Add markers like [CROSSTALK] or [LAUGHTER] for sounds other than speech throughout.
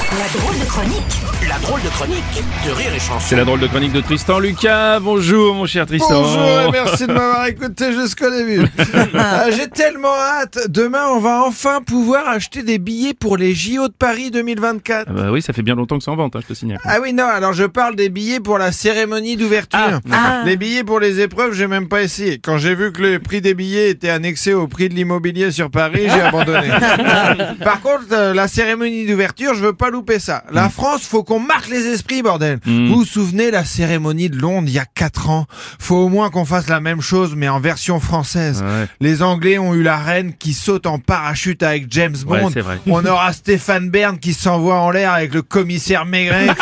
La drôle de chronique La drôle de chronique de Rire et Chanson. C'est la drôle de chronique de Tristan Lucas. Bonjour mon cher Tristan. Bonjour et merci de m'avoir écouté jusqu'au début. [LAUGHS] Ah, J'ai tellement hâte. Demain, on va enfin pouvoir acheter des billets pour les JO de Paris 2024. Ah bah oui, ça fait bien longtemps que c'est en vente, hein, je te signale. Ah oui, non, alors je parle des billets pour la cérémonie d'ouverture. Ah, Les billets pour les épreuves, j'ai même pas essayé. Quand j'ai vu que le prix des billets était annexé au prix de l'immobilier sur Paris, j'ai [LAUGHS] abandonné. [LAUGHS] Par contre, euh, la cérémonie d'ouverture, je veux pas louper ça. Mm. La France, faut qu'on marque les esprits, bordel. Vous vous souvenez la cérémonie de Londres il y a 4 ans? Faut au moins qu'on fasse la même chose, mais en version française. Ouais. Les Anglais ont eu la reine qui saute en parachute avec James Bond. On aura Stéphane Bern qui s'envoie en l'air avec le commissaire Maigret. [LAUGHS]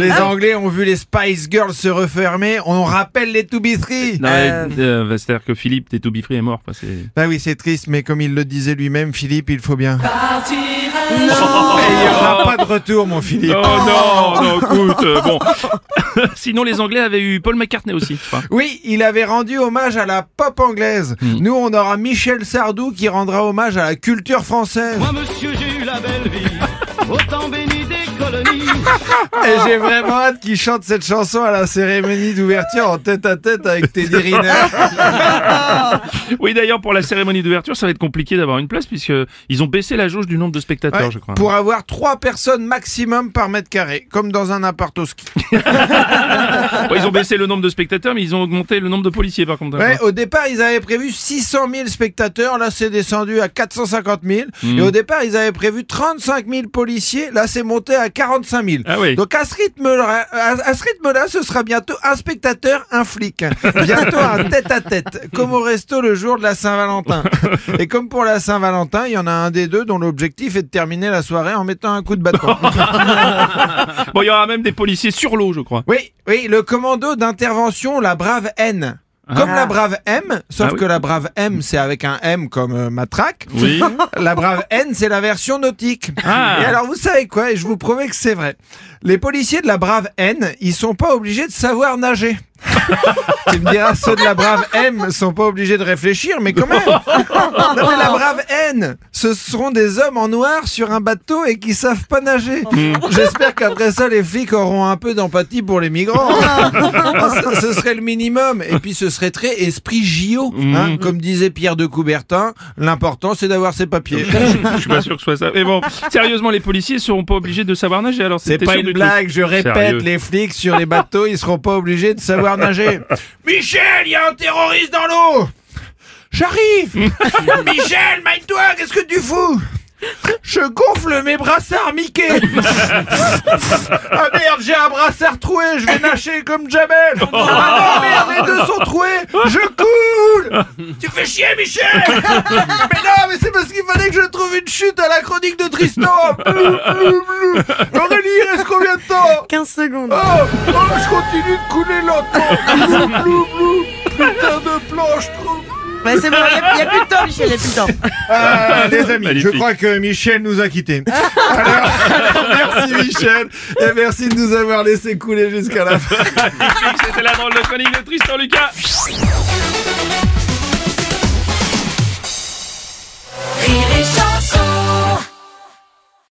les Anglais ont vu les Spice Girls se refermer. On rappelle les To Be. Non, mais, euh, bah, C'est-à-dire que Philippe, t'es tout bifré est mort. Quoi. c'est- Bah oui, c'est triste, mais comme il le disait lui-même, Philippe, il faut bien. Et il n'y aura pas de retour, mon Philippe. Oh non, non, écoute, euh, bon. [LAUGHS] Sinon, les Anglais avaient eu Paul McCartney aussi, je crois. Oui, il avait rendu hommage à la pop anglaise. Nous, on aura Michel Sardou qui rendra hommage à la culture française. Moi, monsieur, j'ai eu la belle vie, autant béni [LAUGHS] Et j'ai vraiment hâte qu'il chante cette chanson à la cérémonie d'ouverture en tête à tête avec Teddy [LAUGHS] Riner. Oui, d'ailleurs, pour la cérémonie d'ouverture, ça va être compliqué d'avoir une place puisque ils ont baissé la jauge du nombre de spectateurs, Ouais, je crois. Pour avoir trois personnes maximum par mètre carré, comme dans un appart au ski. [LAUGHS] Ils ont baissé le nombre de spectateurs, mais ils ont augmenté le nombre de policiers, par contre. Ouais, au départ, ils avaient prévu 600 000 spectateurs. Là, c'est descendu à 450 000. Hmm. Et au départ, ils avaient prévu 35 000 policiers. Là, c'est monté à 45 000. Ah oui. Donc, à ce rythme-là, à, à ce rythme-là, ce sera bientôt un spectateur, un flic. [LAUGHS] Bientôt un tête-à-tête, comme au resto le jour de la Saint-Valentin. [LAUGHS] Et comme pour la Saint-Valentin, il y en a un des deux dont l'objectif est de terminer la soirée en mettant un coup de bâton. [LAUGHS] Bon, il y aura même des policiers sur l'eau, je crois. Oui, oui, le commando d'intervention, la brave N. Comme la brave M, sauf Ah oui. que la brave M, c'est avec un M comme euh, matraque. Oui. [LAUGHS] La brave N, c'est la version nautique. Ah. Et alors, vous savez quoi Et je vous promets que c'est vrai. Les policiers de la brave N, ils sont pas obligés de savoir nager. [LAUGHS] tu me diras, ceux de la brave M sont pas obligés de réfléchir, mais quand même. [LAUGHS] Non, mais la brave N, ce seront des hommes en noir sur un bateau et qui savent pas nager. J'espère qu'après ça, les flics auront un peu d'empathie pour les migrants. [LAUGHS] ce, ce serait le minimum. Et puis, ce serait très esprit JO. hein. Comme disait Pierre de Coubertin, l'important, c'est d'avoir ses papiers. je suis pas sûr que ce soit ça. Mais bon, sérieusement, les policiers seront pas obligés de savoir nager, alors C'est pas une blague, truc je répète, Sérieux. les flics sur les bateaux, ils seront pas obligés de savoir nager. [LAUGHS] Michel, il y a un terroriste dans l'eau. J'arrive. [LAUGHS] Michel, maille-toi, qu'est-ce que tu fous? Je gonfle mes brassards Mickey. [LAUGHS] Ah merde, j'ai un brassard troué, je vais nager comme Jamel. Ah non, merde, les deux sont troués. Je coule Tu fais chier, Michel [LAUGHS] Mais non, mais c'est parce qu'il fallait que je trouve une chute à la chronique de Tristan Blou, blou, blou. Aurélie, il reste combien de temps 15 secondes. Oh, oh, je continue de couler lentement. Blou, blou, blou. Putain de planche trop. Bah, c'est bon, il n'y a, plus de temps, Michel, il n'y a plus de temps. Ah, les amis, Magnifique. je crois que Michel nous a quittés. Alors, merci Michel et merci de nous avoir laissé couler jusqu'à la fin. C'était la drôle de chronique de Tristan Lucas.